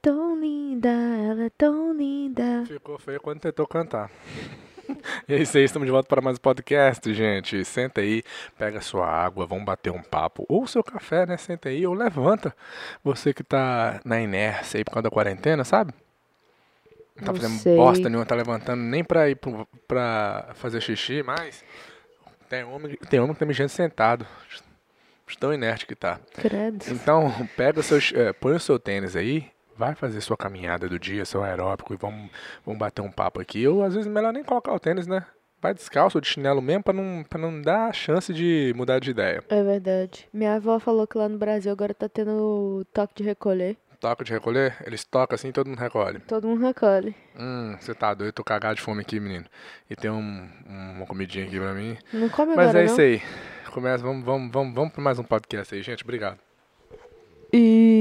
tão linda, ela é tão linda. Ficou feio quando tentou cantar. E é isso aí, estamos de volta para mais um podcast, gente. Senta aí, pega sua água, vamos bater um papo. Ou seu café, né? Senta aí, ou levanta. Você que tá na inércia aí por causa da quarentena, sabe? Não tá Não fazendo sei. bosta nenhuma, tá levantando nem pra ir pro, pra fazer xixi, mas tem homem, tem homem que tá mijando sentado. Tão inerte que tá. Credo. Então, pega o seu, eh, põe o seu tênis aí, vai fazer sua caminhada do dia, seu aeróbico e vamos, vamos bater um papo aqui. Ou às vezes melhor nem colocar o tênis, né? Vai descalço ou de chinelo mesmo pra não, pra não dar chance de mudar de ideia. É verdade. Minha avó falou que lá no Brasil agora tá tendo toque de recolher. Toca de recolher, eles tocam assim todo mundo recolhe. Todo mundo recolhe. Hum, você tá doido, tô cagado de fome aqui, menino. E tem um, uma comidinha aqui pra mim. Não come Mas agora, é não. isso aí. Começa, vamos, vamos, vamos, vamos pra mais um podcast aí, gente. Obrigado. E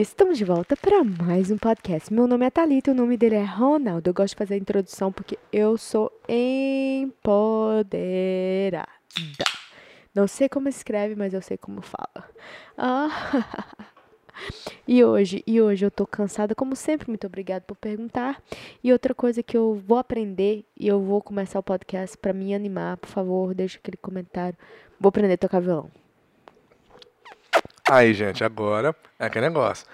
estamos de volta para mais um podcast. Meu nome é Thalita, o nome dele é Ronaldo. Eu gosto de fazer a introdução porque eu sou empoderada. Não sei como escreve, mas eu sei como fala. Ah. E hoje, e hoje eu tô cansada, como sempre, muito obrigada por perguntar. E outra coisa que eu vou aprender e eu vou começar o podcast para me animar, por favor, deixa aquele comentário. Vou aprender a tocar violão. Aí, gente, agora é aquele negócio.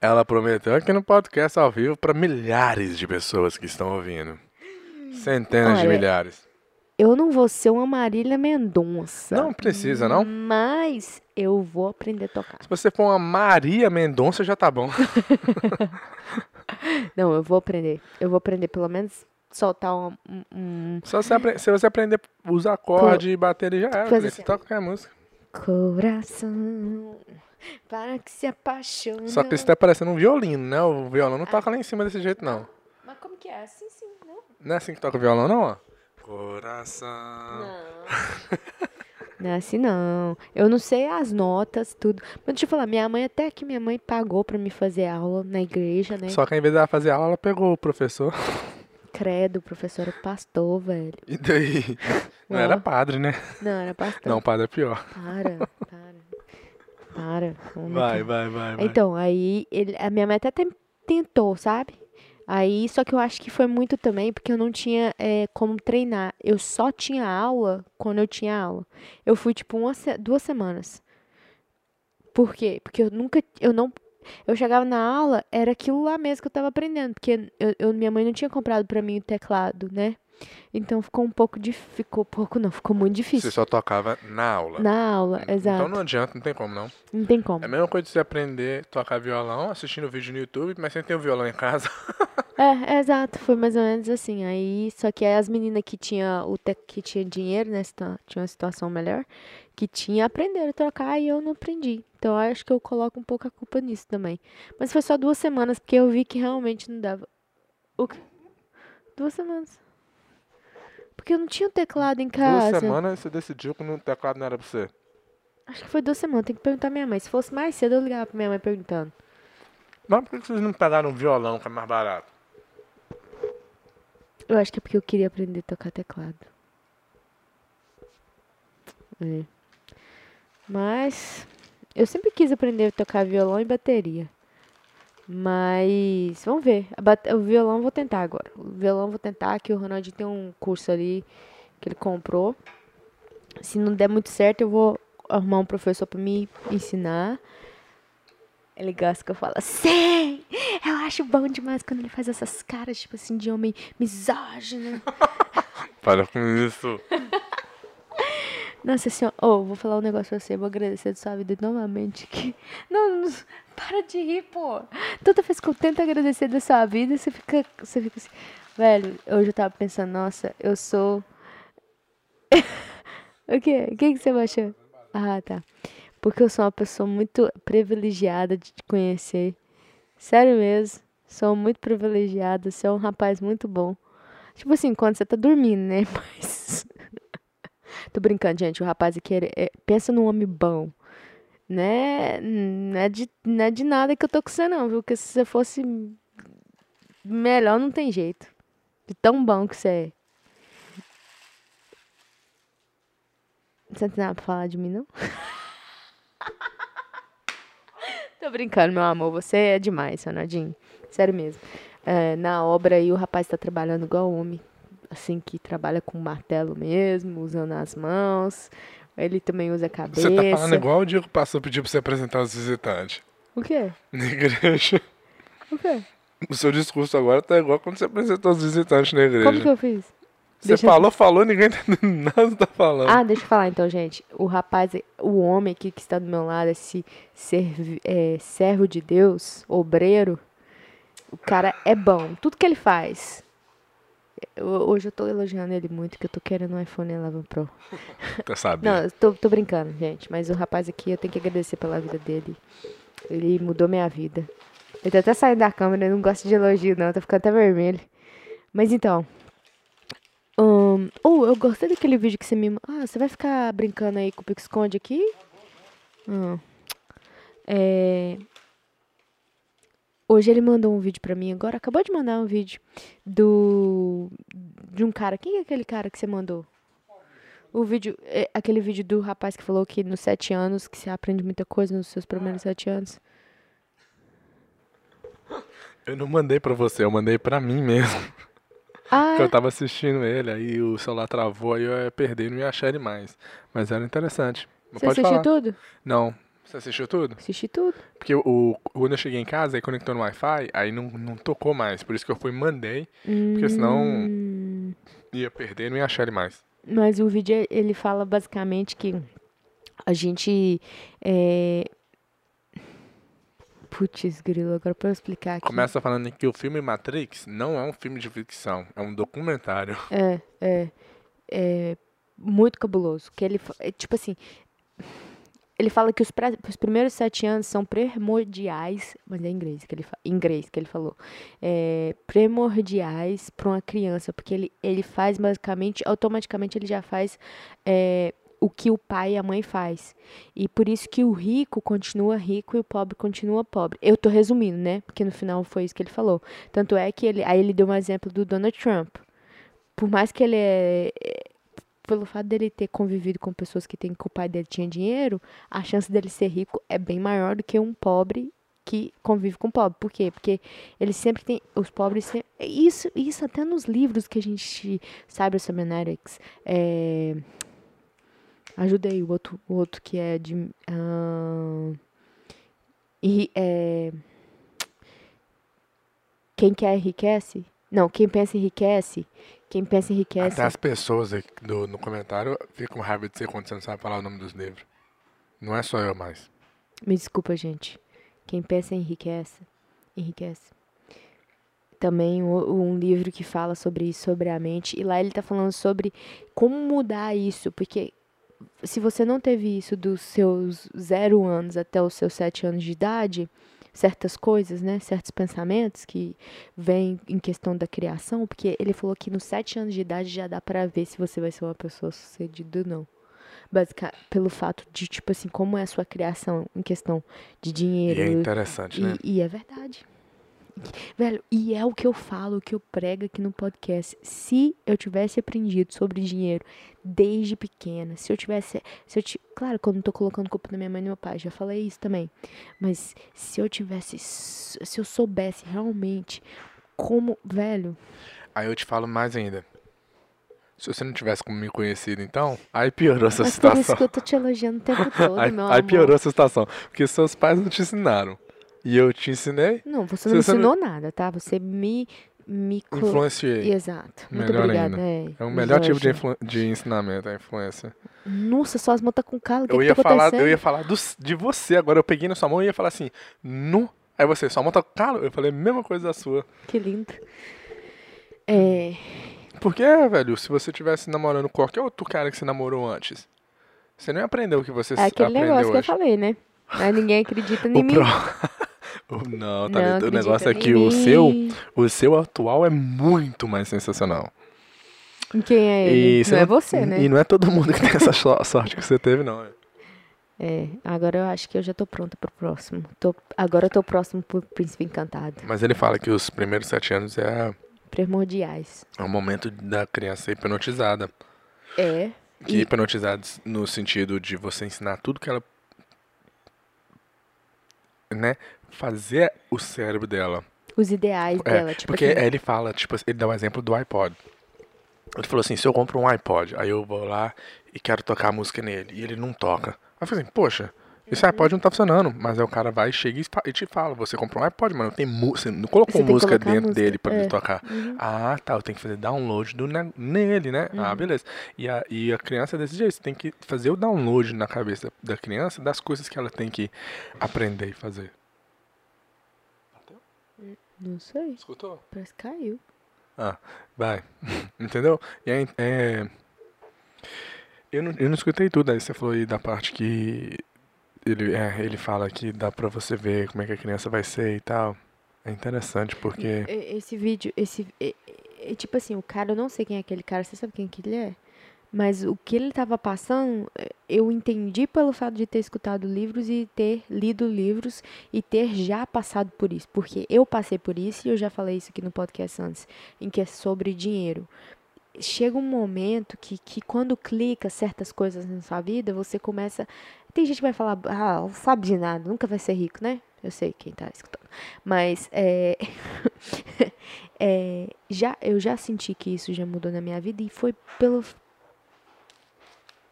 Ela prometeu aqui no podcast ao vivo para milhares de pessoas que estão ouvindo. Centenas de Olha, milhares. Eu não vou ser uma Marília Mendonça. Não precisa, não? Mas eu vou aprender a tocar. Se você for uma Maria Mendonça, já tá bom. Não, eu vou aprender. Eu vou aprender pelo menos soltar um. um- Só apre- se você aprender a usar acorde e bater ele já era. Coisa filho. assim. Você toca qualquer música. Coração para que se apaixone. Só que isso tá parecendo um violino, né? O violão não toca lá em cima desse jeito, não. Mas como que é? Sim, sim, não? Não é assim que toca o violão, não, ó. Coração. Não. Não é assim não. Eu não sei as notas, tudo. Mas deixa eu falar, minha mãe, até que minha mãe pagou pra me fazer aula na igreja, né? Só que ao invés dela fazer aula, ela pegou o professor. Credo, professor era pastor, velho. E daí? Não era padre, né? Não, era pastor. Não, padre é pior. Para, para. Para. vamos Vai, vai, vai, vai. Então, aí ele, a minha mãe até tentou, sabe? Aí, só que eu acho que foi muito também porque eu não tinha é, como treinar. Eu só tinha aula quando eu tinha aula. Eu fui, tipo, uma, duas semanas. Por quê? Porque eu nunca, eu não, eu chegava na aula, era aquilo lá mesmo que eu tava aprendendo. Porque eu, eu- minha mãe não tinha comprado pra mim o teclado, né? Então ficou um pouco difícil, ficou pouco não, ficou muito Você difícil. só tocava na aula. Na aula, exato. Então não adianta, não tem como não. Não tem como. É a mesma coisa de você aprender a tocar violão assistindo vídeo no YouTube, mas sem ter o violão em casa. É, é, exato, foi mais ou menos assim. Aí, só que as meninas que tinha o te- que tinha dinheiro, né, tinha uma situação melhor, que tinha aprenderam a tocar e eu não aprendi. Então, acho que eu coloco um pouco a culpa nisso também. Mas foi só duas semanas, porque eu vi que realmente não dava. O quê? Duas semanas. Porque eu não tinha o teclado em casa. Duas semanas você decidiu que o teclado não era pra você. Acho que foi duas semanas, tem que perguntar à minha mãe. Se fosse mais cedo, eu ligava pra minha mãe perguntando. Mas por que vocês não pegaram um violão que é mais barato? Eu acho que é porque eu queria aprender a tocar teclado. É. Mas eu sempre quis aprender a tocar violão e bateria. Mas vamos ver. O violão vou tentar agora. O violão vou tentar, que o Ronaldinho tem um curso ali que ele comprou. Se não der muito certo, eu vou arrumar um professor pra me ensinar. Ele gosta que eu falo, sei! Eu acho bom demais quando ele faz essas caras, tipo assim, de homem misógino. Para com isso. Nossa senhora, oh, vou falar um negócio pra você, vou agradecer da sua vida novamente. Que... Não, não, para de rir, pô. Toda vez que eu tento agradecer da sua vida, você fica, você fica assim. Velho, hoje eu tava pensando, nossa, eu sou. o quê? O que, que você achou? Ah, tá. Porque eu sou uma pessoa muito privilegiada de te conhecer. Sério mesmo. Sou muito privilegiada. Você é um rapaz muito bom. Tipo assim, quando você tá dormindo, né? Mas. Tô brincando, gente. O rapaz aqui é, pensa num homem bom. Né? Não é, de, não é de nada que eu tô com você, não, viu? Porque se você fosse melhor, não tem jeito. De tão bom que você é. Você não tem nada pra falar de mim, não? Tô brincando, meu amor. Você é demais, Ronaldinho. Sério mesmo. É, na obra aí o rapaz tá trabalhando igual homem. Assim, que trabalha com martelo mesmo, usando as mãos. Ele também usa a cabeça. Você tá falando igual o dia que o pastor pediu pra você apresentar os visitantes. O quê? Na igreja. O quê? O seu discurso agora tá igual quando você apresentou os visitantes na igreja. Como que eu fiz? Você Deixa eu- falou, falou, ninguém tá entendendo nada tá falando. Ah, deixa eu falar então, gente. O rapaz, o homem aqui que está do meu lado, esse servi- é, servo de Deus, obreiro, o cara é bom. Tudo que ele faz. Eu- hoje eu tô elogiando ele muito, que eu tô querendo um iPhone 11 Pro. Tá sabendo? Não, eu tô, tô brincando, gente. Mas o rapaz aqui, eu tenho que agradecer pela vida dele. Ele mudou minha vida. Ele tá até saindo da câmera, ele não gosta de elogio, não. Tá ficando até vermelho. Mas então. Ahn, oh, eu gostei daquele vídeo que você me. Ah, você vai ficar brincando aí com o pique-esconde aqui? Ah. É. Hoje ele mandou um vídeo pra mim agora. Acabou de mandar um vídeo do. De um cara. Quem é aquele cara que você mandou? O vídeo, é, aquele vídeo do rapaz que falou que nos sete anos, que você aprende muita coisa nos seus primeiros sete anos. Eu não mandei pra você, eu mandei pra mim mesmo. Ah, eu tava assistindo ele, aí o celular travou, aí eu ia perder e não ia achar ele mais. Mas era interessante. Mas você assistiu falar. tudo? Não. Você assistiu tudo? Assisti tudo. Porque o, quando eu cheguei em casa e conectou no Wi-Fi, aí não, não tocou mais. Por isso que eu fui e mandei, porque senão Hum, ia perder e não ia achar ele mais. Mas o vídeo, ele fala basicamente que a gente. É... Putz, grilo, agora pra eu explicar aqui. Começa falando que o filme Matrix não é um filme de ficção, é um documentário. É, é. É muito cabuloso. Que ele, é, tipo assim, ele fala que os, pra- os primeiros sete anos são primordiais, mas é em inglês que ele, em inglês que ele falou, é, primordiais para uma criança, porque ele, ele faz basicamente, automaticamente ele já faz é, o que o pai e a mãe faz. E por isso que o rico continua rico e o pobre continua pobre. Eu tô resumindo, né? Porque no final foi isso que ele falou. Tanto é que ele, aí ele deu um exemplo do Donald Trump por mais que ele é. Pelo fato dele ter convivido com pessoas que, tem, que o pai dele tinha dinheiro, a chance dele ser rico é bem maior do que um pobre que convive com pobre. Por quê? Porque eles sempre têm. Os pobres sempre. Isso, isso até nos livros que a gente sabe sobre Cybernetics. É, ajuda aí o outro, o outro que é de. ah, e, é, quem quer enriquece? Não, quem pensa enriquece. Quem pensa enriquece. Até as pessoas aqui do, no comentário ficam com raiva de você quando você não sabe falar o nome dos livros. Não é só eu mais. Me desculpa, gente. Quem pensa enriquece. Enriquece. Também um livro que fala sobre isso, sobre a mente. E lá ele tá falando sobre como mudar isso. Porque se você não teve isso dos seus zero anos até os seus sete anos de idade, certas coisas, né? Certos pensamentos que vêm em questão da criação. Porque ele falou que nos sete anos de idade já dá pra ver se você vai ser uma pessoa sucedida ou não. Basica, pelo fato de, tipo assim, como é a sua criação em questão de E dinheiro. é interessante, né? E, e é verdade. Velho, e é o que eu falo, o que eu prego aqui no podcast. Se eu tivesse aprendido sobre dinheiro desde pequena, se eu tivesse. Se eu ti- claro que eu não tô colocando culpa na minha mãe e no meu pai, já falei isso também. Mas se eu tivesse. Se eu soubesse realmente como. Velho. Aí eu te falo mais ainda. Se você não tivesse me conhecido, então, aí piorou essa Mas por isso situação. que eu tô te elogiando o tempo todo, Aí, meu aí amor. piorou essa situação. Porque seus pais não te ensinaram. E eu te ensinei, Não, você não você ensinou nada, tá? Você me. influenciei. Exato. Muito Melhor obrigada. ainda. É, É o melhor tipo de, influ- de ensinamento, a influência. Nossa, suas mãos tá com calo. Que Eu que ia tá falar, eu ia falar dos- de você agora. Eu peguei na sua mão e ia falar assim, nu. Aí você, sua mão tá com calo? Eu falei a mesma coisa da sua. Que lindo. É, Porque, velho, se você tivesse namorando qualquer outro cara que você namorou antes, você não ia aprender o que você é aquele aprendeu negócio que eu hoje. falei, né? Mas ninguém acredita em mim. pro... Não, tá Não? O negócio é que o seu, o seu atual é muito mais sensacional. Em Quem é ele? você não é você, né? E não é todo mundo que tem essa so- sorte que você teve, não. É, agora eu acho que eu já tô pronta pro próximo. Tô, agora eu tô próximo pro Príncipe Encantado. Mas ele fala que os primeiros sete anos é, Primordiais. é o momento da criança hipnotizada. É. Que E- hipnotizada no sentido de você ensinar tudo que ela. Né, fazer o cérebro dela. Os ideais É, dela, tipo porque assim, ele fala, tipo, ele dá o exemplo do iPod. Ele falou assim, se eu compro um iPod, aí eu vou lá e quero tocar a música nele, e ele não toca. Aí eu falei assim, poxa, esse iPod não tá funcionando. Mas aí o cara vai, chega e e te fala, você comprou um iPod, mano, tem você não colocou Você música dentro música, dele pra é. ele tocar. Ah, tá, eu tenho que fazer download do ne- nele, né? Uhum. Ah, beleza. E a, e a criança é desse jeito, você tem que fazer o download na cabeça da criança das coisas que ela tem que aprender e fazer. não sei, Escutou? parece que caiu. Ah, vai. Entendeu? E aí, é... Eu não, eu não escutei tudo, aí você falou aí da parte que ele, é, ele fala que dá pra você ver como é que a criança vai ser e tal. É interessante porque... Esse vídeo, esse. é- é- tipo assim, o cara, eu não sei quem é aquele cara, você sabe quem que ele é? Mas o que ele tava passando, é, eu entendi pelo fato de ter escutado livros e ter lido livros e ter já passado por isso. Porque eu passei por isso e eu já falei isso aqui no podcast antes, em que é sobre dinheiro. Chega um momento que, que quando clica certas coisas na sua vida, você começa. Tem gente que vai falar, ah, sabe de nada, nunca vai ser rico, né? Eu sei quem tá escutando. Mas é, é, já, eu já senti que isso já mudou na minha vida e foi pelo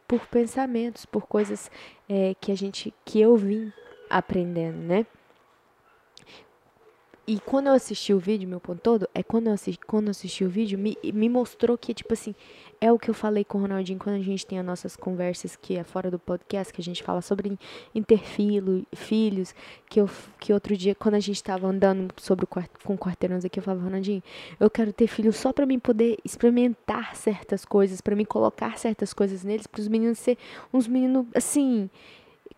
por pensamentos, por coisas é, que a gente que eu vim aprendendo, né? E quando eu assisti o vídeo, meu ponto todo, é quando eu assisti, quando eu assisti o vídeo, me, me mostrou que, tipo assim, é o que eu falei com o Ronaldinho quando a gente tem as nossas conversas que é fora do podcast, que a gente fala sobre em ter filho, filhos, que, eu, que outro dia, quando a gente tava andando sobre o quart, com quarteirões aqui, eu falava, Ronaldinho, eu quero ter filho só pra mim poder experimentar certas coisas, pra mim colocar certas coisas neles, pros meninos ser uns meninos, assim,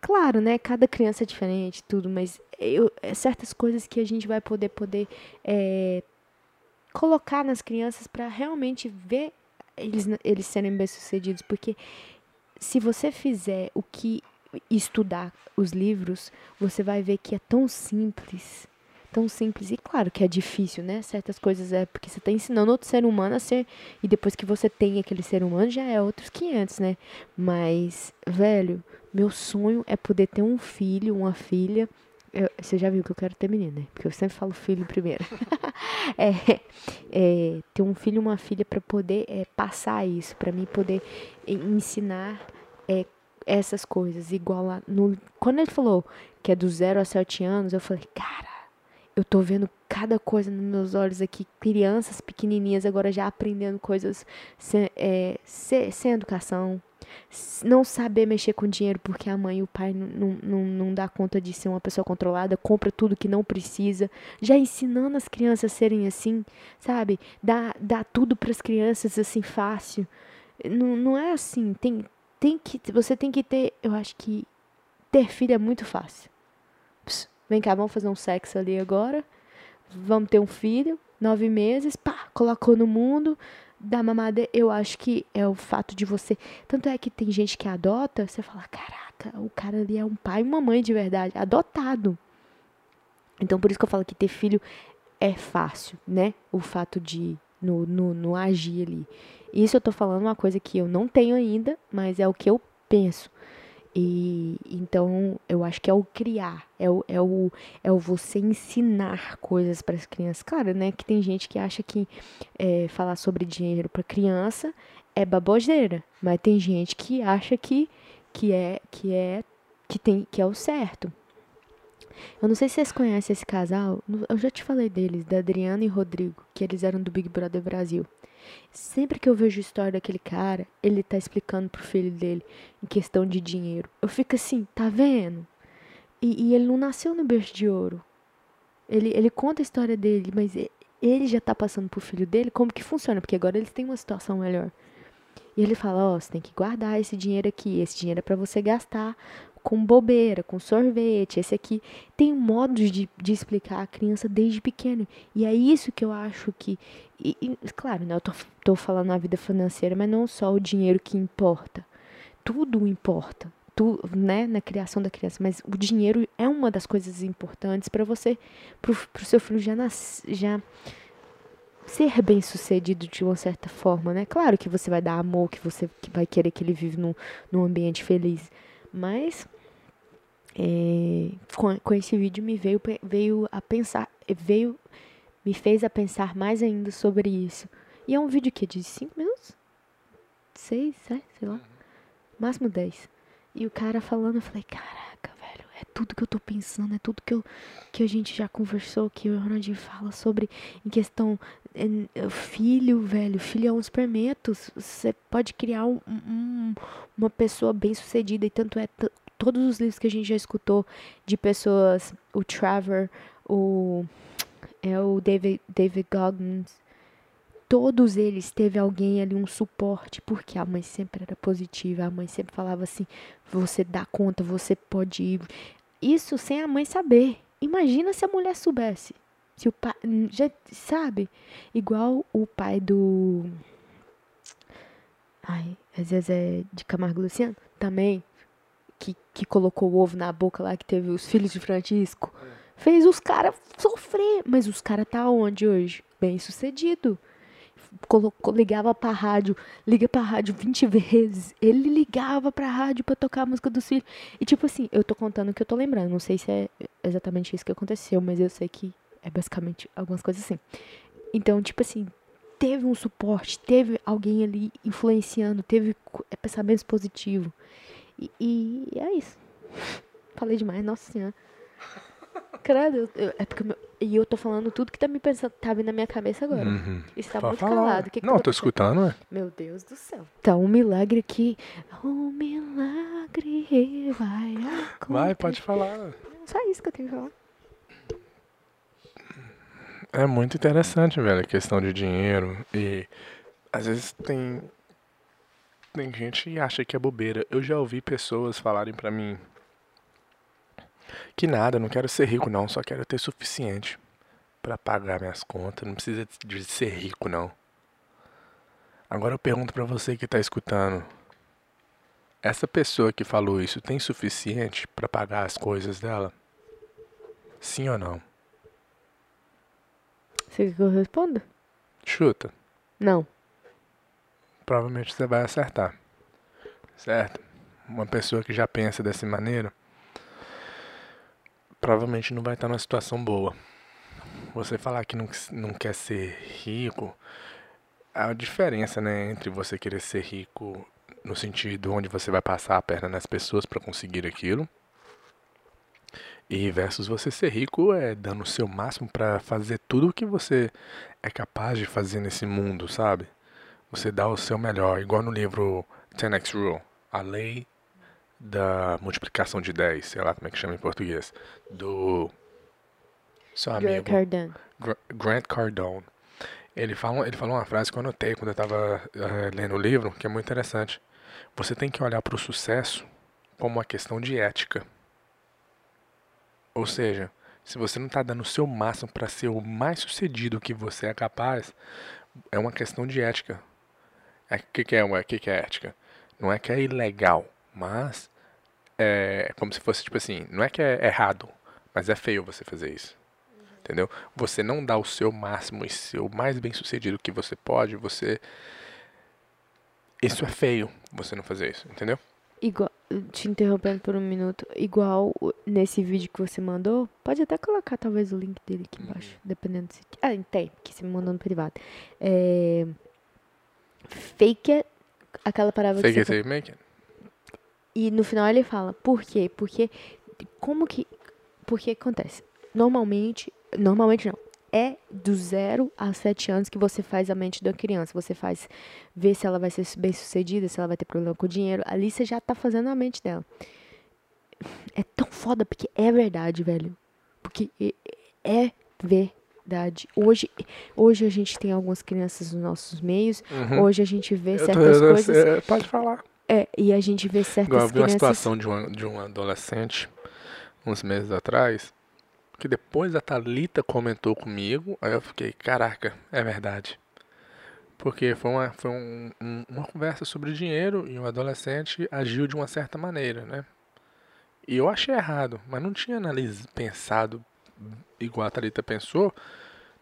claro, né? Cada criança é diferente, tudo, mas eu, é certas coisas que a gente vai poder poder é, colocar nas crianças para realmente ver eles, eles serem bem sucedidos, porque se você fizer o que estudar os livros, você vai ver que é tão simples, tão simples e claro que é difícil, né? Certas coisas é porque você está ensinando outro ser humano a ser e depois que você tem aquele ser humano já é outros 500, né? Mas, velho, meu sonho é poder ter um filho, uma filha. Eu- você já viu que eu quero ter menina, né? Porque eu sempre falo filho primeiro. é, é, ter um filho e uma filha para poder é, passar isso, para mim poder ensinar é, essas coisas. Igual lá no, quando ele falou que é do zero a sete anos, eu falei, cara, eu tô vendo cada coisa nos meus olhos aqui, crianças pequenininhas agora já aprendendo coisas sem, é, sem, sem educação, não saber mexer com dinheiro porque a mãe e o pai não, não, não dá conta de ser uma pessoa controlada, compra tudo que não precisa, já ensinando as crianças a serem assim, sabe? Dá, dá tudo para as crianças assim fácil. Não, não é assim, tem, tem que, você tem que ter, eu acho que ter filho é muito fácil. Vem cá, vamos fazer um sexo ali agora. Vamos ter um filho, nove meses, pá, colocou no mundo, dá mamada. Eu acho que é o fato de você. Tanto é que tem gente que adota, você fala: caraca, o cara ali é um pai e uma mãe de verdade, adotado. Então, por isso que eu falo que ter filho é fácil, né? O fato de no, no, no agir ali. Isso eu tô falando uma coisa que eu não tenho ainda, mas é o que eu penso. E então eu acho que é o criar, é o, é o, é o você ensinar coisas para as crianças. Claro, né? Que tem gente que acha que é, falar sobre dinheiro para criança é baboseira, mas tem gente que acha que, que é que é que tem que é o certo. Eu não sei se vocês conhecem esse casal, eu já te falei deles, da Adriana e Rodrigo, que eles eram do Big Brother Brasil. Sempre que eu vejo a história daquele cara, ele tá explicando pro filho dele em questão de dinheiro. Eu fico assim, tá vendo? E, e ele não nasceu no berço de ouro. Ele, ele conta a história dele, mas ele já tá passando pro filho dele como que funciona, porque agora eles têm uma situação melhor. E ele fala, ó, você tem que guardar esse dinheiro aqui, esse dinheiro é pra você gastar com bobeira, com sorvete, esse aqui. Tem modos de, de explicar a criança desde pequeno. E é isso que eu acho que. E, e, claro, né, eu tô, tô falando na vida financeira, mas não só o dinheiro que importa. Tudo importa. Tu, né, na criação da criança, mas o dinheiro é uma das coisas importantes para você, pro, pro seu filho já, nas, já ser bem sucedido de uma certa forma, né? Claro que você vai dar amor, que você vai querer que ele vive num, num ambiente feliz, mas é, com, com esse vídeo me veio, veio a pensar, veio, me fez a pensar mais ainda sobre isso. E é um vídeo que é de 5 minutos? 6, sei lá. Máximo 10. E o cara falando, eu falei, caraca, velho, é tudo que eu tô pensando, é tudo que, eu, que a gente já conversou, que o Ronaldinho fala sobre em questão é, filho, velho, filho é um experimento. Você pode criar um, um, uma pessoa bem sucedida, e tanto é todos os livros que a gente já escutou de pessoas, o Trevor, o é o David, David Goggins, todos eles teve alguém ali, um suporte, porque a mãe sempre era positiva, a mãe sempre falava assim, você dá conta, você pode ir. Isso sem a mãe saber. Imagina se a mulher soubesse. Se o pai, já sabe? Igual o pai do Ai, às vezes é de Camargo Luciano, também que, que colocou o ovo na boca lá, que teve os filhos de Francisco, fez os caras sofrer. Mas os caras tá onde hoje? Bem sucedido. Colocou, ligava pra rádio, liga pra rádio 20 vezes. Ele ligava pra rádio pra tocar a música dos filhos. E tipo assim, eu tô contando o que eu tô lembrando. Não sei se é exatamente isso que aconteceu, mas eu sei que é basicamente algumas coisas assim. Então, tipo assim, teve um suporte, teve alguém ali influenciando, teve é, pensamentos positivos. E, e é isso. Falei demais, nossa senhora. Credo, eu, eu, é porque meu, e eu tô falando tudo que tá me pensando, tá vindo na minha cabeça agora. Uhum. Isso tá Pode muito calado. Que que Não, tô escutando, é. Meu Deus do céu. Tá um milagre aqui. Um milagre vai acontecer. Vai, pode falar. Só isso que eu tenho que falar. É muito interessante, velho, a questão de dinheiro. E às vezes tem tem gente que acha que é bobeira. Eu já ouvi pessoas falarem para mim que nada, não quero ser rico não, só quero ter suficiente para pagar minhas contas, não precisa de ser rico não. Agora eu pergunto para você que tá escutando, essa pessoa que falou isso tem suficiente para pagar as coisas dela? Sim ou não? Você quer que eu responda? Chuta. Não provavelmente você vai acertar. Certo? Uma pessoa que já pensa dessa maneira provavelmente não vai estar numa situação boa. Você falar que não, não quer ser rico, a diferença né, entre você querer ser rico no sentido onde você vai passar a perna nas pessoas para conseguir aquilo e versus você ser rico é dando o seu máximo para fazer tudo o que você é capaz de fazer nesse mundo, sabe? Você dá o seu melhor, igual no livro 10x Rule, a lei da multiplicação de 10, sei lá como é que chama em português, do seu amigo Grant Cardone. Grant Cardone. Ele, fala, ele falou uma frase que eu anotei quando eu estava uh, eh, lendo o livro, que é muito interessante. Você tem que olhar para o sucesso como uma questão de ética. Ou seja, se você não está dando o seu máximo para ser o mais sucedido que você é capaz, é uma questão de ética. O é, que, que, é uma, que, que é ética? Não é que é ilegal, mas é como se fosse tipo assim, não é que é errado, mas é feio você fazer isso. Uhum. Entendeu? Você não dá o seu máximo e ser o mais bem sucedido que você pode, você. Isso é feio, você não fazer isso, entendeu? Igual, te interrompendo por um minuto, igual nesse vídeo que você mandou, pode até colocar talvez o link dele aqui embaixo, uhum. dependendo se. Ah, tem, que você me mandou no privado. É fake it, aquela palavra fake que você it, make it. E no final ele fala, por quê? Porque como que porque acontece? Normalmente, normalmente não. É do zero a sete anos que você faz a mente da criança. Você faz ver se ela vai ser bem sucedida, se ela vai ter problema com o dinheiro. Ali você já tá fazendo a mente dela. É tão foda porque é verdade, velho. Porque é ver Hoje, hoje a gente tem algumas crianças nos nossos meios. Uhum. Hoje a gente vê eu certas tô, coisas. É, pode falar. É, e a gente vê certas Igual, eu vi uma situação de um, de um adolescente, uns meses atrás, que depois a Thalita comentou comigo, aí eu fiquei, caraca, é verdade. Porque foi uma, foi um, um, uma conversa sobre dinheiro e o um adolescente agiu de uma certa maneira, né? E eu achei errado, mas não tinha analisado, pensado igual a Thalita pensou,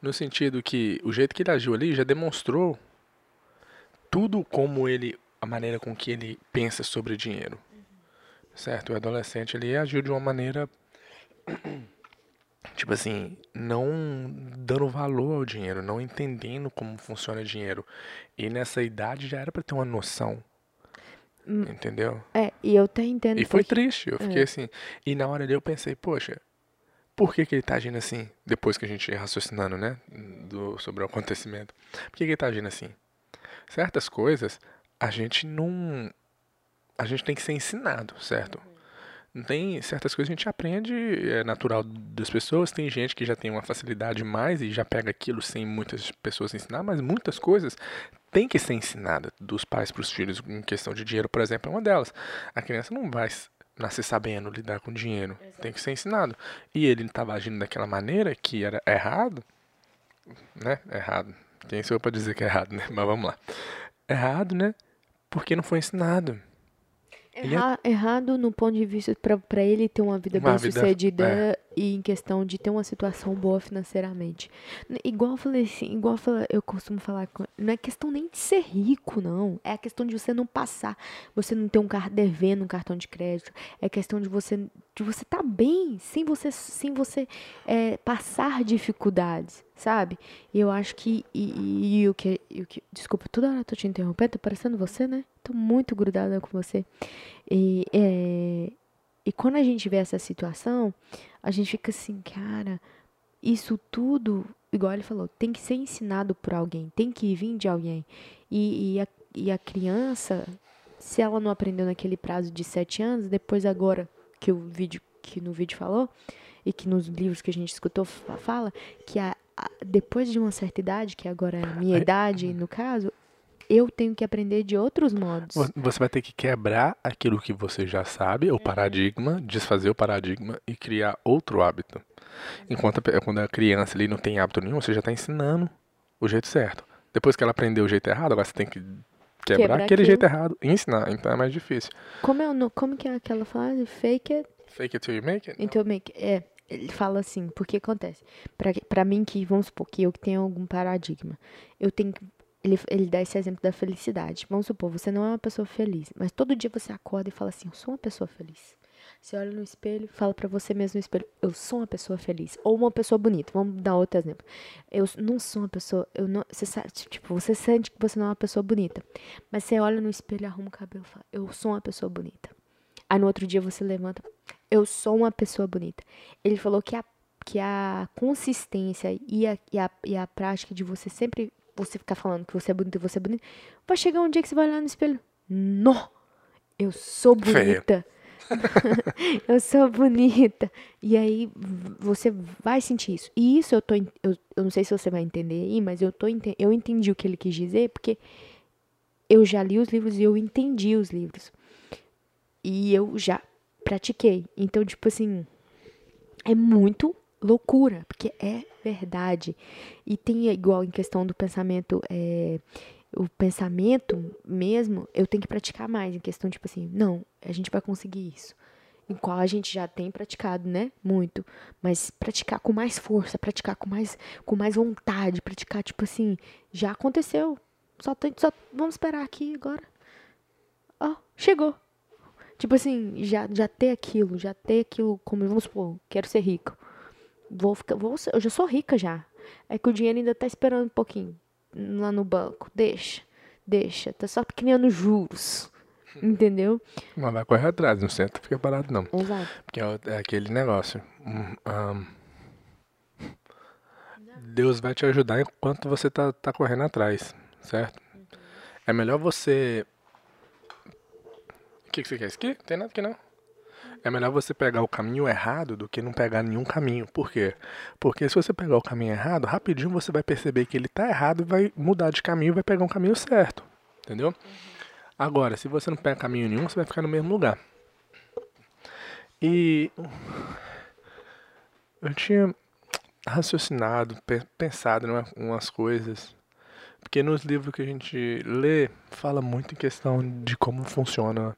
no sentido que o jeito que ele agiu ali já demonstrou tudo como ele, a maneira com que ele pensa sobre dinheiro. certo? O adolescente ele agiu de uma maneira tipo assim, não dando valor ao dinheiro, não entendendo como funciona dinheiro. E nessa idade já era para ter uma noção. Hum. Entendeu? É, e eu até entendo. E foi triste, eu fiquei É. assim. E na hora ali eu pensei, poxa, por que, que ele tá agindo assim? Depois que a gente raciocinando, né? Do, sobre o acontecimento. Por que, que ele tá agindo assim? Certas coisas a gente não. A gente tem que ser ensinado, certo? Tem certas coisas que a gente aprende, é natural das pessoas. Tem gente que já tem uma facilidade mais e já pega aquilo sem muitas pessoas ensinar, mas muitas coisas tem que ser ensinada dos pais para os filhos. Em questão de dinheiro, por exemplo, é uma delas. A criança não vai nascer sabendo lidar com dinheiro, tem que ser ensinado. E ele estava agindo daquela maneira que era errado, né? Errado. Quem sou eu para dizer que é errado, né? Mas vamos lá. Errado, né? Porque não foi ensinado. É- Erra- errado no ponto de vista pra pra ele ter uma vida Uma bem vida- sucedida é. e em questão de ter uma situação boa financeiramente. Igual eu falei assim, igual eu, falo- eu costumo falar, não é questão nem de ser rico, não. É a questão de você não passar, você não ter um carro devendo um cartão de crédito. É questão de você de você estar bem, sem você sem você é, passar dificuldades, sabe? E eu acho que e, e- e o que e o que desculpa, toda hora eu tô te interrompendo, tô parecendo você, né? Tô muito grudada com você. E, é, e quando a gente vê essa situação, a gente fica assim, cara, isso tudo, igual ele falou, tem que ser ensinado por alguém, tem que vir de alguém. E, e, a, e a criança, se ela não aprendeu naquele prazo de sete anos, depois agora que o vídeo que no vídeo falou e que nos livros que a gente escutou fa- fala que a, a- depois de uma certa idade, que agora é a minha idade no caso, eu tenho que aprender de outros modos. Vo- Você vai ter que quebrar aquilo que você já sabe, o paradigma, desfazer o paradigma e criar outro hábito. Enquanto a quando a criança ali não tem hábito nenhum, você já está ensinando o jeito certo. Depois que ela aprendeu o jeito errado, agora você tem que quebrar, Quebrar aquele aquilo. jeito errado e ensinar. Então é mais difícil. Como é no- como que é aquela frase? Fake it Fake it till you make it? until make it. É, ele fala assim, porque acontece. Pra mim que, vamos supor, que eu que tenho algum paradigma, eu tenho que... Ele, ele dá esse exemplo da felicidade. Vamos supor, você não é uma pessoa feliz, mas todo dia você acorda e fala assim, eu sou uma pessoa feliz. Você olha no espelho, fala pra você mesmo no espelho, eu sou uma pessoa feliz. Ou uma pessoa bonita. Vamos dar outro exemplo. Eu não sou uma pessoa, eu não, você sabe, tipo, você sente que você não é uma pessoa bonita, mas você olha no espelho, arruma o cabelo e fala, eu sou uma pessoa bonita. Aí no outro dia você levanta, eu sou uma pessoa bonita. Ele falou que a, que a consistência e a, e, a, e a prática de você sempre, você ficar falando que você é bonita e você é bonita, vai chegar um dia que você vai olhar no espelho, nó, eu sou bonita. eu sou bonita. E aí você vai sentir isso. E isso eu tô. Eu, eu não sei se você vai entender aí, mas eu, tô, eu entendi o que ele quis dizer, porque eu já li os livros e eu entendi os livros. E eu já pratiquei. Então, tipo assim, é muito loucura, porque é verdade. E tem igual em questão do pensamento, é, o pensamento mesmo, eu tenho que praticar mais em questão tipo assim, não, a gente vai conseguir isso. Em qual a gente já tem praticado, né? Muito, mas praticar com mais força, praticar com mais com mais vontade, praticar tipo assim, já aconteceu. Só tem, só vamos esperar aqui agora. Ó, chegou. Tipo assim, já, já ter aquilo, já ter aquilo, como vamos supor, quero ser rico. Vou ficar, vou, eu já sou rica já. É que o dinheiro ainda tá esperando um pouquinho lá no banco. Deixa, deixa, tá só criando juros. Entendeu? Mas vai correr atrás, não senta, fica parado não. Exato. Porque é, é aquele negócio. hum, ahn, Deus vai te ajudar enquanto você tá, tá correndo atrás, certo? É melhor você. O que, que você quer? Isso aqui? Tem nada aqui não. É melhor você pegar o caminho errado do que não pegar nenhum caminho. Por quê? Porque se você pegar o caminho errado, rapidinho você vai perceber que ele tá errado e vai mudar de caminho e vai pegar um caminho certo. Entendeu? Agora, se você não pega caminho nenhum, você vai ficar no mesmo lugar. E eu tinha raciocinado, pe- pensado em umas coisas. Porque nos livros que a gente lê, fala muito em questão de como funciona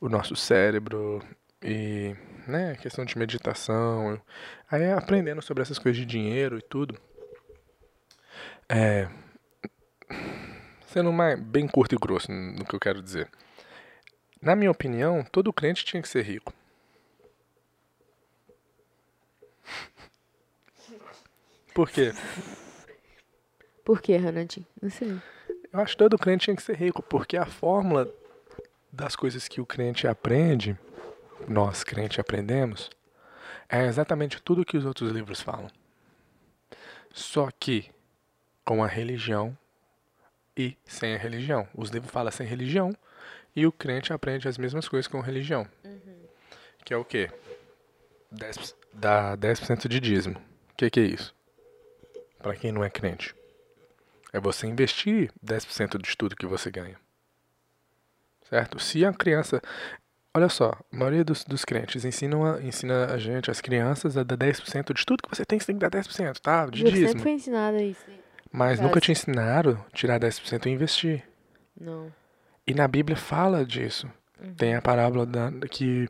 o nosso cérebro e, né, questão de meditação. Aí aprendendo sobre essas coisas de dinheiro e tudo. É, sendo mais, bem curto e grosso no que eu quero dizer. Na minha opinião, todo crente tinha que ser rico. Por quê? Por quê, Ronaldinho? Não sei. Eu acho que todo crente tinha que ser rico, porque a fórmula das coisas que o crente aprende, nós crente aprendemos, é exatamente tudo que os outros livros falam. Só que com a religião e sem a religião. Os livros falam sem religião e o crente aprende as mesmas coisas com religião. Uhum. Que é o quê? 10, dá 10% de dízimo. O que, que é isso? Para quem não é crente. É você investir 10% de tudo que você ganha. Certo? Se a criança. Olha só, a maioria dos, dos crentes ensinam a, ensina a gente, as crianças, a dar 10% de tudo que você tem, você tem que dar 10%, tá? De Eu dízimo. sempre foi ensinado isso. Mas Mas- nunca te ensinaram tirar 10% e investir. Não. E na Bíblia fala disso. Tem a parábola da, que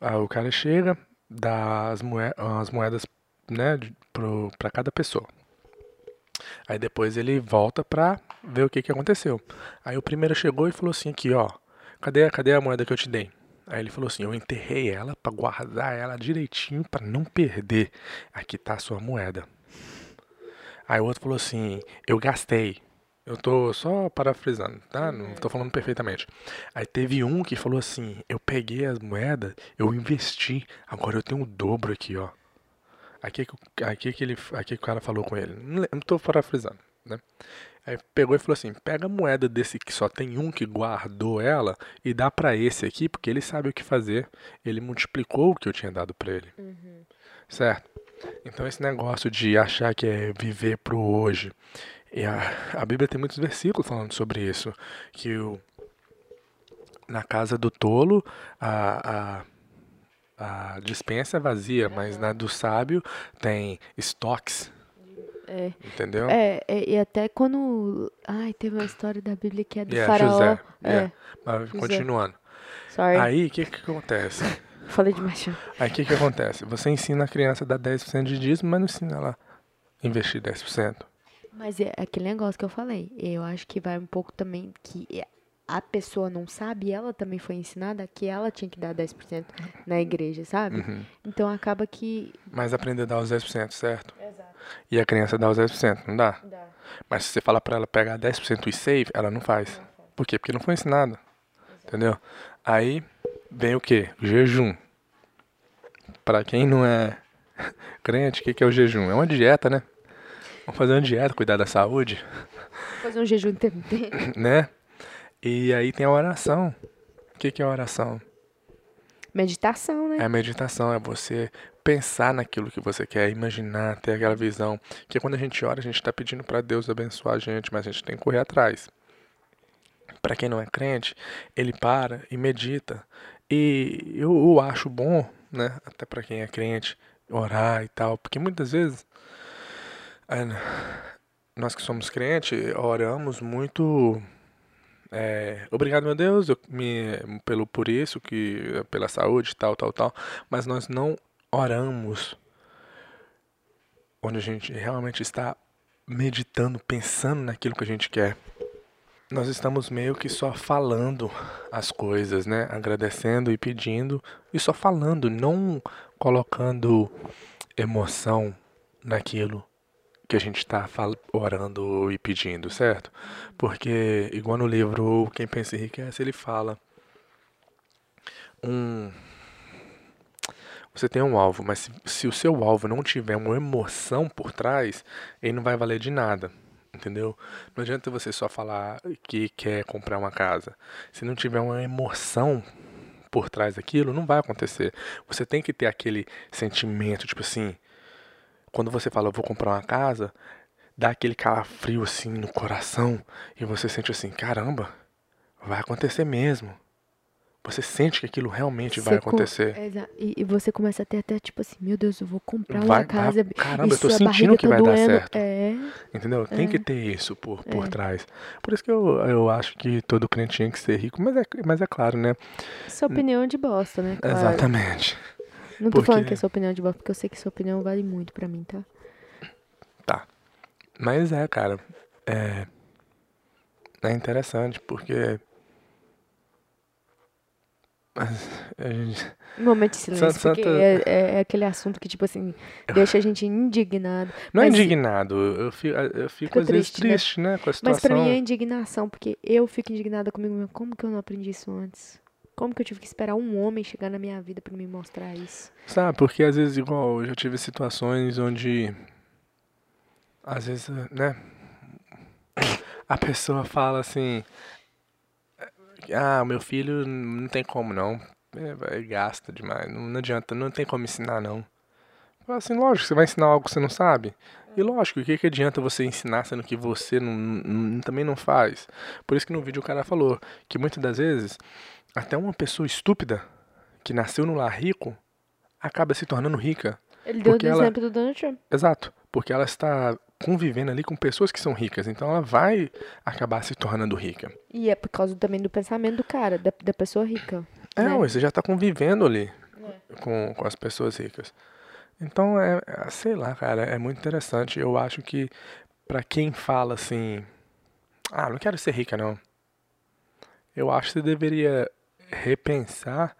ah, o cara chega, dá as, moe as moedas né, pra cada pessoa. Aí depois ele volta pra ver o que, que aconteceu. Aí o primeiro chegou e falou assim aqui, ó, cadê, cadê a moeda que eu te dei? Aí ele falou assim, eu enterrei ela pra guardar ela direitinho pra não perder. Aqui tá a sua moeda. Aí o outro falou assim, eu gastei. Eu tô só parafrisando, tá? Não tô falando perfeitamente. Aí teve um que falou assim, eu peguei as moedas, eu investi, agora eu tenho o dobro aqui, ó. Aqui que, aqui que ele, aqui que o cara falou com ele. Não, le- não tô parafrisando, né? Aí pegou e falou assim: pega a moeda desse que só tem um que guardou ela e dá pra esse aqui, porque ele sabe o que fazer. Ele multiplicou o que eu tinha dado pra ele. Certo? Então esse negócio de achar que é viver pro hoje. E a, a Bíblia tem muitos versículos falando sobre isso. Que o, na casa do tolo a, a, a dispensa é vazia, mas na do sábio tem estoques. É. Entendeu? É, é, e até quando. Ai, teve uma história da Bíblia que é do Yeah, faraó. José. É. yeah. Mas continuando. Sorry. Aí o que que acontece? Falei demais. Aí o que que acontece? Você ensina a criança a dar 10% de dízimo, mas não ensina ela a investir 10%. Mas é aquele negócio que eu falei. Eu acho que vai um pouco também que a pessoa não sabe ela também foi ensinada que ela tinha que dar 10% na igreja, sabe? Uhum. Então acaba que. Mas aprender a dar os 10%, certo? Exato. E a criança dá os 10%, não dá? Dá. Mas se você falar pra ela pegar 10% e save, ela não faz. Por quê? Porque não foi ensinado. Entendeu? Aí vem o quê? O jejum. Pra quem não é crente, o que, que é o jejum? É uma dieta, né? Vamos fazer uma dieta, cuidar da saúde, Fazer um jejum intermitente. né? E aí tem a oração. O que, que é a oração? Meditação, né? É meditação, é você pensar naquilo que você quer, imaginar, ter aquela visão. Que quando a gente ora, a gente está pedindo para Deus abençoar a gente, mas a gente tem que correr atrás. Para quem não é crente, ele para e medita. E eu, eu acho bom, né, até para quem é crente, orar e tal, porque muitas vezes nós que somos crentes oramos muito é, obrigado, meu Deus, eu me, pelo por isso, que pela saúde, tal, tal, tal. Mas nós não oramos onde a gente realmente está meditando, pensando naquilo que a gente quer. Nós estamos meio que só falando as coisas, né? Agradecendo e pedindo e só falando, não colocando emoção naquilo que a gente está orando e pedindo, certo? Porque, igual no livro Quem Pensa Enriquece, ele fala: um, você tem um alvo, mas se, se o seu alvo não tiver uma emoção por trás, ele não vai valer de nada. Entendeu? Não adianta você só falar que quer comprar uma casa. Se não tiver uma emoção por trás daquilo, não vai acontecer. Você tem que ter aquele sentimento, tipo assim, quando você fala, eu vou comprar uma casa, dá aquele calafrio assim no coração e você sente assim, caramba, vai acontecer mesmo. Você sente que aquilo realmente vai Você com- acontecer. Exa- E, e você começa a ter até tipo assim, meu Deus, eu vou comprar Vai- uma vai- casa. caramba, e eu tô sentindo que tá vai dar doendo. certo. É, Entendeu? Tem É. que ter isso por, por É. trás. Por isso que eu, eu acho que todo crente tinha que ser rico, mas é, mas é claro, né? sua opinião é de bosta, né? Claro. Exatamente. Não tô falando Porque- que é sua opinião é de bosta, porque eu sei que sua opinião vale muito pra mim, tá? Tá. Mas é, cara. É. É interessante porque. Gente- Um momento de silêncio, Santa- porque é, é- é aquele assunto que, tipo assim, deixa a gente indignado. Não é indignado, eu fico, eu fico às vezes triste, né? né? com a situação. Mas pra mim é indignação, porque eu fico indignada comigo mesmo. Como que eu não aprendi isso antes? Como que eu tive que esperar um homem chegar na minha vida pra me mostrar isso? Sabe, porque às vezes, igual, eu já tive situações onde. Às vezes, né? A pessoa fala assim. Ah, meu filho não tem como não. É, vai, gasta demais. Não, não adianta, não tem como ensinar não. Fala assim, lógico, você vai ensinar algo que você não sabe. E lógico, o que, que adianta você ensinar sendo que você não, não- também não faz? Por isso que no vídeo o cara falou que muitas das vezes, até uma pessoa estúpida que nasceu no lar rico acaba se tornando rica. Ele deu o Porque ela- exemplo do Donald Trump. Exato, porque ela está convivendo ali com pessoas que são ricas, então ela vai acabar se tornando rica. E é por causa também do pensamento do cara, da, da pessoa rica. É, né? você já está convivendo ali com, com as pessoas ricas. Então, é, é, sei lá, cara, é muito interessante. Eu acho que pra quem fala assim, ah, não quero ser rica não. Eu acho que você deveria repensar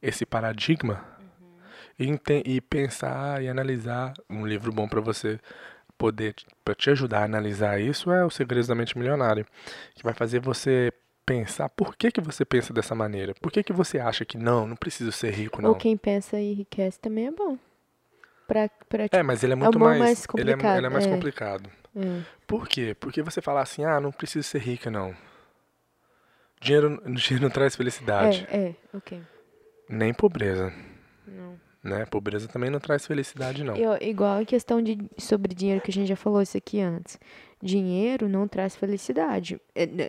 esse paradigma e, enten- e pensar e analisar um livro bom pra você poder para te ajudar a analisar isso é o Segredos da Mente Milionária, que vai fazer você pensar por que que você pensa dessa maneira. Por que que você acha que não, não preciso ser rico não. Ou quem pensa e enriquece também é bom. Pra, pra, É, mas ele é muito bom, mais, mais ele, é, ele é mais complicado, é. complicado. é. Por quê? Porque você falar assim, ah, não preciso ser rica não. Dinheiro, dinheiro não traz felicidade, É, é, ok. nem pobreza, Não. Né? Pobreza também não traz felicidade não. Eu, igual a questão de, sobre dinheiro que a gente já falou isso aqui antes. Dinheiro não traz felicidade. É, né,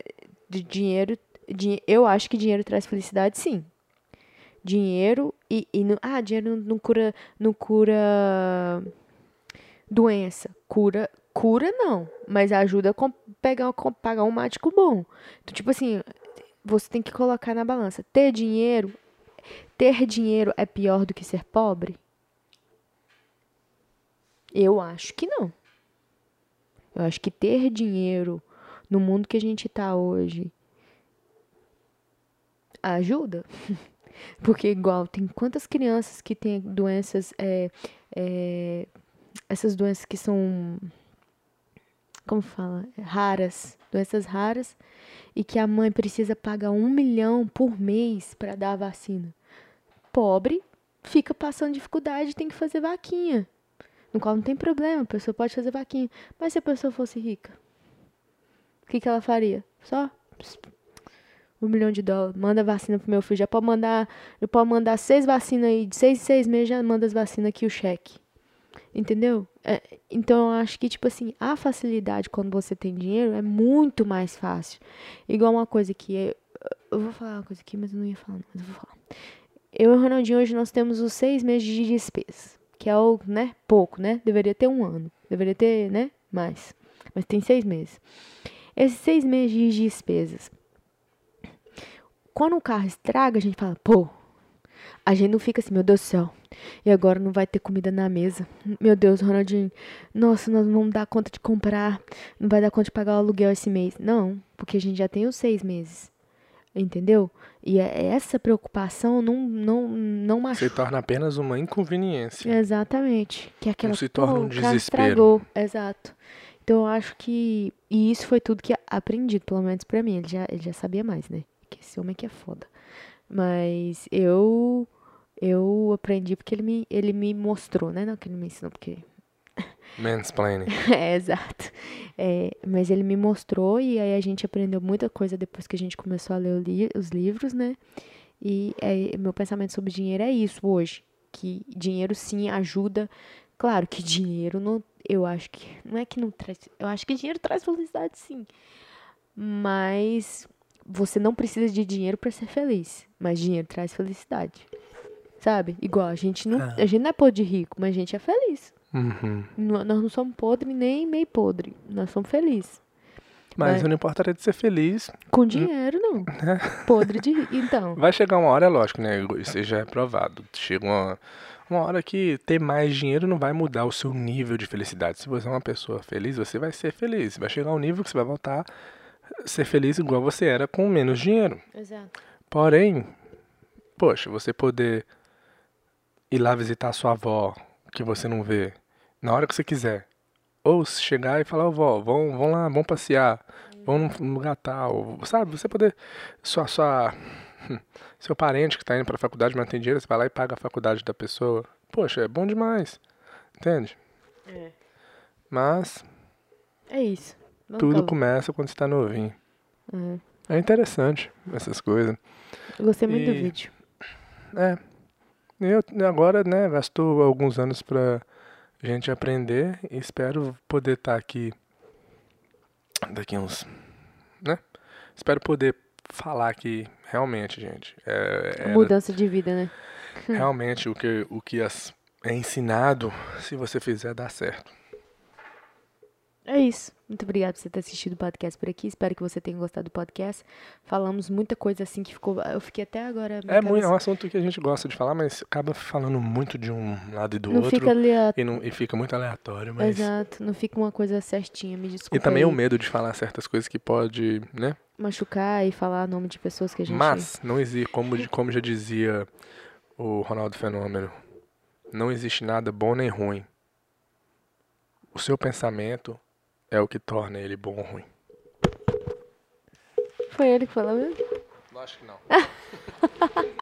dinheiro, di- eu acho que dinheiro traz felicidade, sim. Dinheiro e, e não, ah, dinheiro não, não cura, não cura doença. Cura, cura não, mas ajuda a pegar, pagar um médico bom. Então, tipo assim, você tem que colocar na balança. Ter dinheiro, ter dinheiro é pior do que ser pobre? Eu acho que não. Eu acho que ter dinheiro no mundo que a gente tá hoje ajuda. Porque, igual, tem quantas crianças que têm doenças, é, é, essas doenças que são, como fala, raras, doenças raras, e que a mãe precisa pagar um milhão por mês para dar a vacina. Pobre fica passando dificuldade tem que fazer vaquinha. No qual não tem problema, a pessoa pode fazer vaquinha. Mas se a pessoa fosse rica, o que, que ela faria? Só um milhão de dólares. Manda vacina pro meu filho. Já pode mandar, já pode mandar seis vacinas aí. De seis em seis meses já manda as vacinas aqui, o cheque. Entendeu? É, então eu acho que, tipo assim, a facilidade quando você tem dinheiro é muito mais fácil. Igual uma coisa que eu, eu vou falar uma coisa aqui, mas eu não ia falar, mas eu vou falar. Eu e o Ronaldinho hoje nós temos os seis meses de despesas, que é o, né, pouco, né? Deveria ter um ano, deveria ter, né, mais. Mas tem seis meses. Esses seis meses de despesas. Quando o carro estraga, a gente fala, pô, a gente não fica assim, meu Deus do céu. E agora não vai ter comida na mesa. Meu Deus, Ronaldinho. Nossa, nós não vamos dar conta de comprar. Não vai dar conta de pagar o aluguel esse mês. Não, porque a gente já tem os seis meses. Entendeu? E é- essa preocupação não, não, não Se machuca. torna apenas uma inconveniência. Exatamente. Que é aquela se torna um desespero. estragou. Exato. Então eu acho que. E isso foi tudo que aprendi, pelo menos pra mim. Ele já, ele já sabia mais, né? Que esse homem aqui é foda. Mas eu. Eu aprendi porque ele me, ele me mostrou, né? Não que ele me ensinou, porque Mansplaining. é, exato. É, mas ele me mostrou e aí a gente aprendeu muita coisa depois que a gente começou a ler li- os livros, né? E é, meu pensamento sobre dinheiro é isso hoje. Que dinheiro sim ajuda. Claro que dinheiro não. Eu acho que. Não é que não traz. Eu acho que dinheiro traz felicidade sim. Mas você não precisa de dinheiro para ser feliz. Mas dinheiro traz felicidade. Sabe? Igual, a gente não. Ah. A gente não é podre de rico, mas a gente é feliz. Uhum. Nó- Nós não somos podre nem meio podre. Nós somos felizes. Mas Vai. não importa é de ser feliz. Com dinheiro, não. Podre de. Então. Vai chegar uma hora, é lógico, né? Isso já é provado. Chega uma, uma hora que ter mais dinheiro não vai mudar o seu nível de felicidade. Se você é uma pessoa feliz, você vai ser feliz. Vai chegar um nível que você vai voltar a ser feliz igual você era com menos dinheiro. Exato. Porém, Poxa, você poder ir lá visitar a sua avó, que você não vê, na hora que você quiser. Ou chegar e falar, vó, vamos, vamos lá, vamos passear, vamos num lugar tal. Sabe, você poder. Sua, sua, seu parente que está indo para a faculdade, mas não tem dinheiro, você vai lá e paga a faculdade da pessoa. Poxa, é bom demais. Entende? É. Mas É isso. Vamos tudo calma. começa quando você tá novinho. Uhum. É interessante essas coisas. Eu gostei muito do E- vídeo. É. Eu agora, né, gastou alguns anos pra gente aprender e espero poder estar aqui daqui uns, né? Espero poder falar que realmente, gente, é, era Mudança de vida, né? realmente o que o que as- é ensinado, se você fizer dá certo. É isso. Muito obrigada por você ter assistido o podcast por aqui. Espero que você tenha gostado do podcast. Falamos muita coisa assim que ficou. Eu fiquei até agora. É, muito, é um assunto que a gente gosta de falar, mas acaba falando muito de um lado e do Não outro fica ali. a- e, não, e fica muito aleatório, mas Exato. Não fica uma coisa certinha. Me desculpa. E também aí, o medo de falar certas coisas que pode, né? Machucar e falar nome de pessoas que a gente. Mas não existe, como, como já dizia o Ronaldo Fenômeno, não existe nada bom nem ruim. O seu pensamento é o que torna ele bom ou ruim. Foi ele que falou mesmo? Lógico que não.